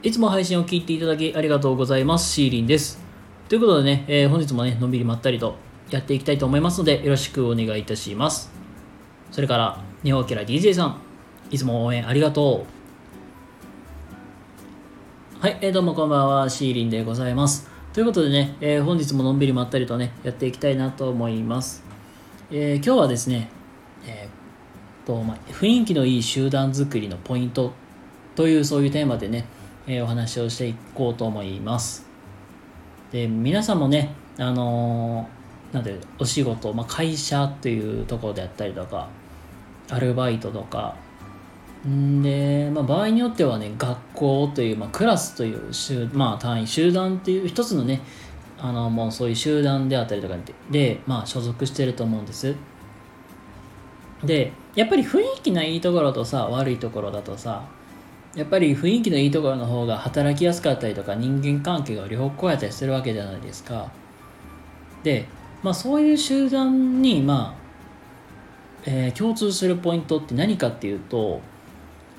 いつも配信を聞いていただきありがとうございます。シーリンです。ということでね、えー本日もね、のんびりまったりとやっていきたいと思いますので、よろしくお願いいたします。それから、日本キャラ DJ さん、いつも応援ありがとう。はい、えーどうもこんばんは、シーリンでございます。ということでね、えー本日ものんびりまったりとね、やっていきたいなと思います。えー今日はですね、えーとまあ、雰囲気のいい集団作りのポイントというそういうテーマでね、えーお話をしていこうと思います。で皆さんもね、あのーなんでお仕事、まあ、会社というところであったりとかアルバイトとかんで、まあ、場合によってはね学校という、まあ、クラスという集、まあ、単位集団っていう一つのねあのもうそういう集団であったりとかでで、まあ、所属してると思うんです。でやっぱり雰囲気のいいところとさ悪いところだとさやっぱり雰囲気のいいところの方が働きやすかったりとか人間関係が良好やったりするわけじゃないですか。で、まあ、そういう集団にまあ、えー共通するポイントって何かっていうと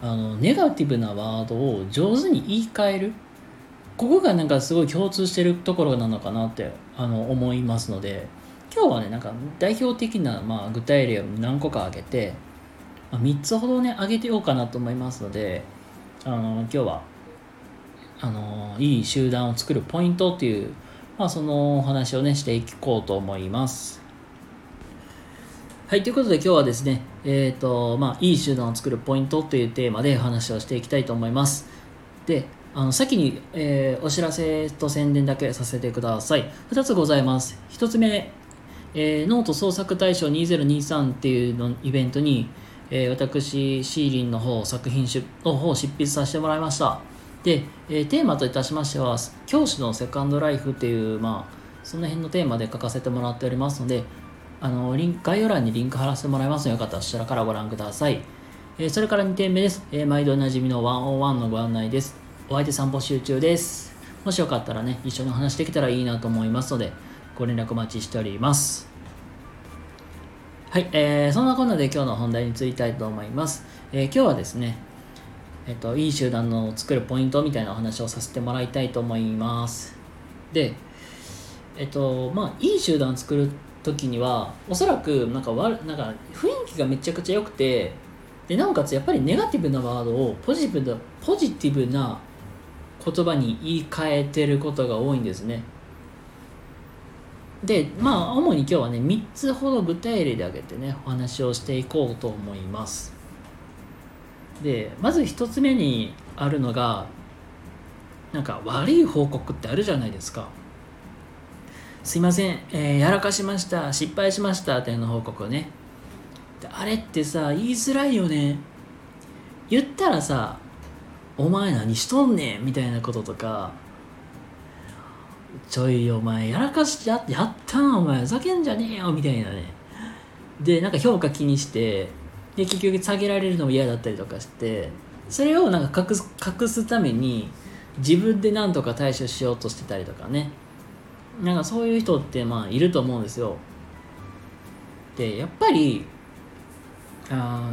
あのネガティブなワードを上手に言い換える。ここがなんかすごい共通してるところなのかなってあの思いますので今日はねなんか代表的な、まあ、具体例を何個か挙げて、まあ、3つほどね挙げてようかなと思いますのであの今日はあのいい集団を作るポイントっていう、まあ、そのお話をねしていこうと思います。はい、ということで今日はですね、えっ、と、まあ、いい集団を作るポイントというテーマで話をしていきたいと思います。で、あの先に、えーお知らせと宣伝だけさせてください。2つございます。1つ目、えーノート創作大賞2023っていうのイベントに、えー私、シーリンの方、作品出の方を執筆させてもらいました。で、えーテーマといたしましては、教師のセカンドライフっていう、まあ、その辺のテーマで書かせてもらっておりますので、あのリンク概要欄にリンク貼らせてもらいますので、よかったらそちらからご覧ください。えーそれから2点目です。え毎度おなじみの101のご案内です。お相手散歩集中です。もしよかったらね、一緒にお話できたらいいなと思いますので、ご連絡お待ちしております。はい、えーそんなこんなで今日の本題についきたいと思います。えー今日はですね、えっと、いい集団の作るポイントみたいなお話をさせてもらいたいと思います。で、えっと、まあ、いい集団を作る時には、おそらく、なんかわ、なんか、雰囲気がめちゃくちゃ良くて、で、なおかつ、やっぱりネガティブなワードをポジティブな、ポジティブな言葉に言い換えてることが多いんですね。で、まあ、主に今日はね、3つほど具体例で挙げてね、お話をしていこうと思います。で、まず1つ目にあるのが、なんか悪い報告ってあるじゃないですか。すいません、えーやらかしました、失敗しましたっていうの報告をね。あれってさ、言いづらいよね。言ったらさ、お前何しとんねんみたいなこととか、ちょいお前やらかしちゃってやったなお前ふざけんじゃねえよみたいなね。でなんか評価気にしてで結局下げられるのも嫌だったりとかしてそれをなんか隠す隠すために自分で何とか対処しようとしてたりとかね。なんかそういう人ってまあいると思うんですよ。でやっぱりあ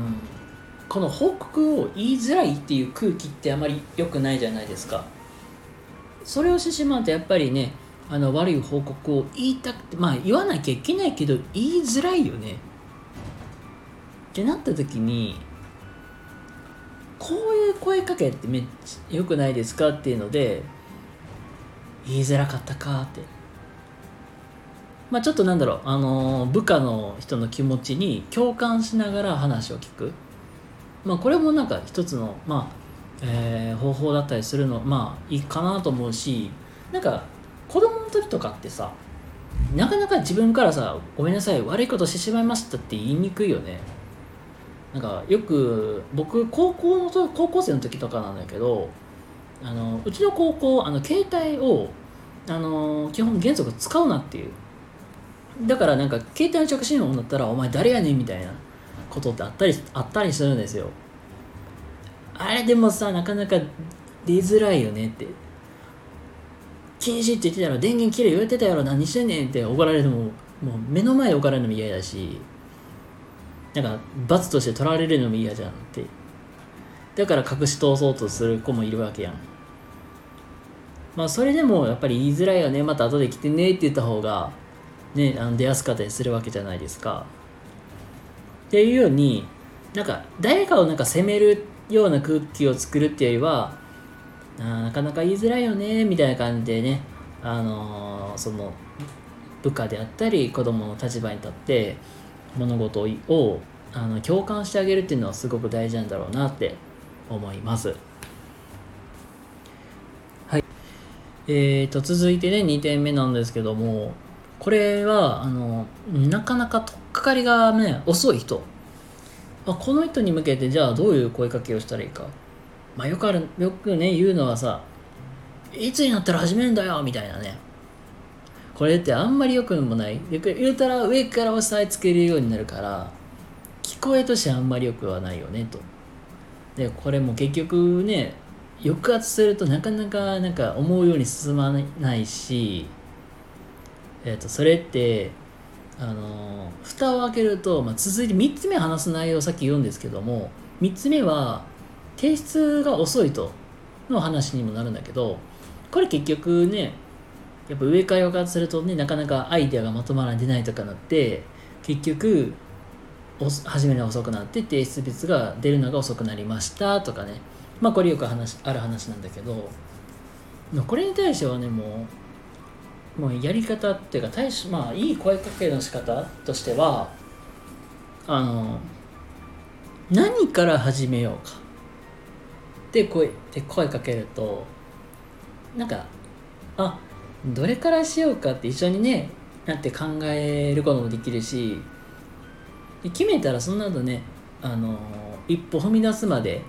この報告を言いづらいっていう空気ってあまり良くないじゃないですか。それをしてしまうとやっぱりねあの悪い報告を言いたくてまあ言わなきゃいけないけど言いづらいよね。ってなった時にこういう声かけってめっちゃ良くないですかっていうので言いづらかったかって。まあちょっとなんだろうあの部下の人の気持ちに共感しながら話を聞く。まあこれもなんか一つのまあえー方法だったりするのまあいいかなと思うしなんか子供の時とかってさなかなか自分からさ「ごめんなさい悪いことしてしまいました」って言いにくいよね。なんかよく僕高校の高校生の時とかなんだけどあのうちの高校あの携帯をあの基本原則使うなっていう。だからなんか携帯の着信音になったら「お前誰やねん」みたいなことってあったりあったりするんですよ。あれでもさなかなか出づらいよねって。禁止って言ってたら電源切れ言われてたやろ何してんねんって怒られるのももう目の前で怒られるのも嫌だしなんか罰として取られるのも嫌じゃんってだから隠し通そうとする子もいるわけやん。まあそれでもやっぱり言いづらいよね。また後で来てねって言った方がねあの出やすかったりするわけじゃないですか。っていうようになんか誰かをなんか責めるような空気を作るっていうよりはあなかなか言いづらいよねみたいな感じでねあのー、その部下であったり子供の立場に立って物事をあの共感してあげるっていうのはすごく大事なんだろうなって思います。はい。えーと、続いてね、2点目なんですけども、これは、あの、なかなかとっかかりがね、遅い人。あこの人に向けて、じゃあどういう声かけをしたらいいか。まあよくある、よくね、言うのはさ、いつになったら始めるんだよみたいなね。これってあんまり良くもない。言うたら上から押さえつけるようになるから、聞こえとしてあんまり良くはないよねと。で、これも結局ね、抑圧するとなかなかなんか思うように進まないし、えっ、と、それって、あの蓋を開けると、まあ、続いて3つ目話す内容をさっき言うんですけども3つ目は提出が遅いとの話にもなるんだけどこれ結局ねやっぱ上から抑圧するとねなかなかアイデアがまとまら出ないとかなって結局始めるのが遅くなって提出物が出るのが遅くなりましたとかね。まあこれよく話ある話なんだけどこれに対してはねもうもうやり方っていうか対しまあいい声かけの仕方としてはあの何から始めようか。って声で声かけるとなんかあどれからしようかって一緒にねなって考えることもできるし決めたらその後ねあの一歩踏み出すまで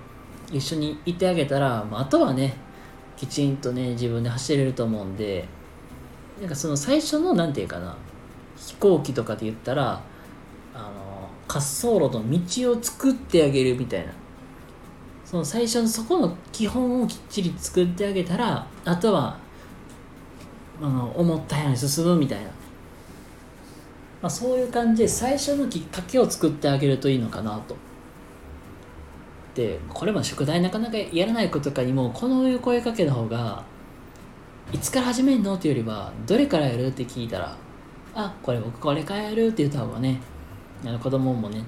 一緒にいてあげたら、まあ、あとはねきちんとね自分で走れると思うんでなんかその最初の何て言うかな飛行機とかで言ったらあの滑走路の道を作ってあげるみたいなその最初のそこの基本をきっちり作ってあげたらあとはあの思ったように進むみたいなまあ、そういう感じで最初のきっかけを作ってあげるといいのかなと。でこれも宿題なかなかやらない子とかにもこの声かけの方がいつから始めるの？っていうよりはどれからやる？って聞いたらあこれ僕これからやるって言った方がねあの子供もね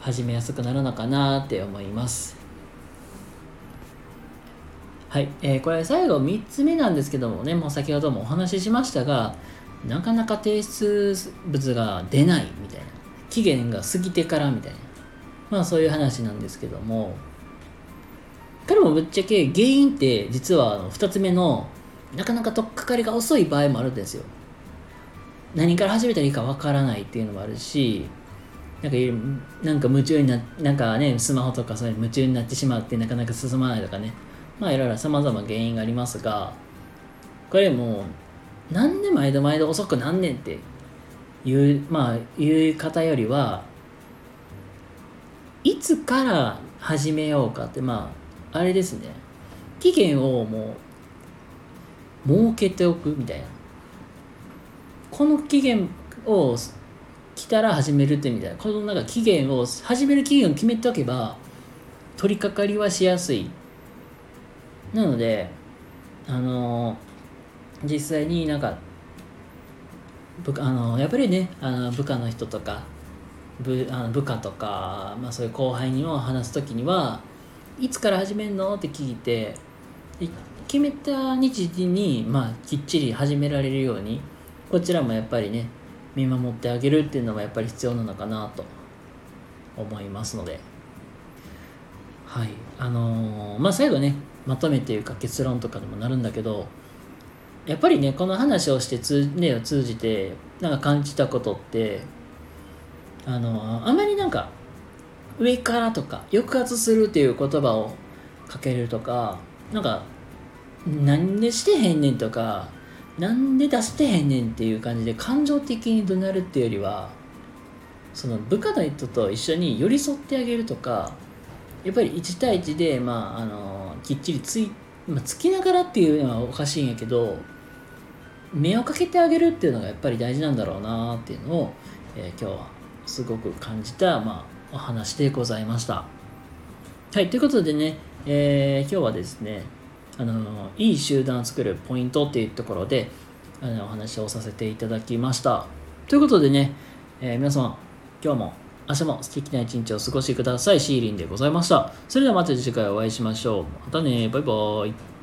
始めやすくなるのかなって思います。はい、えー、これ最後3つ目なんですけどもねもう先ほどもお話ししましたがなかなか提出物が出ないみたいな期限が過ぎてからみたいなまあそういう話なんですけども彼もぶっちゃけ原因って実はあの2つ目のなかなか取っかかりが遅い場合もあるんですよ。何から始めたらいいかわからないっていうのもあるしなんかなんか夢中にななんかねスマホとかそういう夢中になってしまってなかなか進まないとかね。まあいろいろ様々原因がありますがこれもなんで毎度毎度遅くなんねんっていうまあ言う方よりはいつから始めようかってまああれですね。期限をもう設けておくみたいな。この期限を来たら始めるってみたいな。このなんか期限を始める期限を決めておけば取り掛かりはしやすい。なのであのー実際になんか部あのやっぱりねあの部下の人とか部あの部下とか、まあ、そういう後輩にも話す時にはいつから始めるの？って聞いて決めた日時に、まあ、きっちり始められるようにこちらもやっぱりね見守ってあげるっていうのはやっぱり必要なのかなと思いますので。はい。あのー、まあ最後ねまとめというか結論とかにもなるんだけどやっぱりねこの話をして通,、ね、を通じてなんか感じたことってあのあまりなんか上からとか抑圧するっていう言葉をかけるとかなんかなんでしてへんねんとかなんで出してへんねんっていう感じで感情的に怒鳴るっていうよりはその部下の人と一緒に寄り添ってあげるとかやっぱり1対1で、まあ、あのきっちりつい、まあ、つきながらっていうのはおかしいんやけど目をかけてあげるっていうのがやっぱり大事なんだろうなっていうのを、えー、今日はすごく感じた、まあ、お話でございました。はい、ということでね、えー、今日はですね、あのいい集団を作るポイントっていうところであのお話をさせていただきました。ということでね、えー皆様今日も明日も素敵な一日を過ごしてください。シーリンでございました。それではまた次回お会いしましょう。またね。バイバーイ。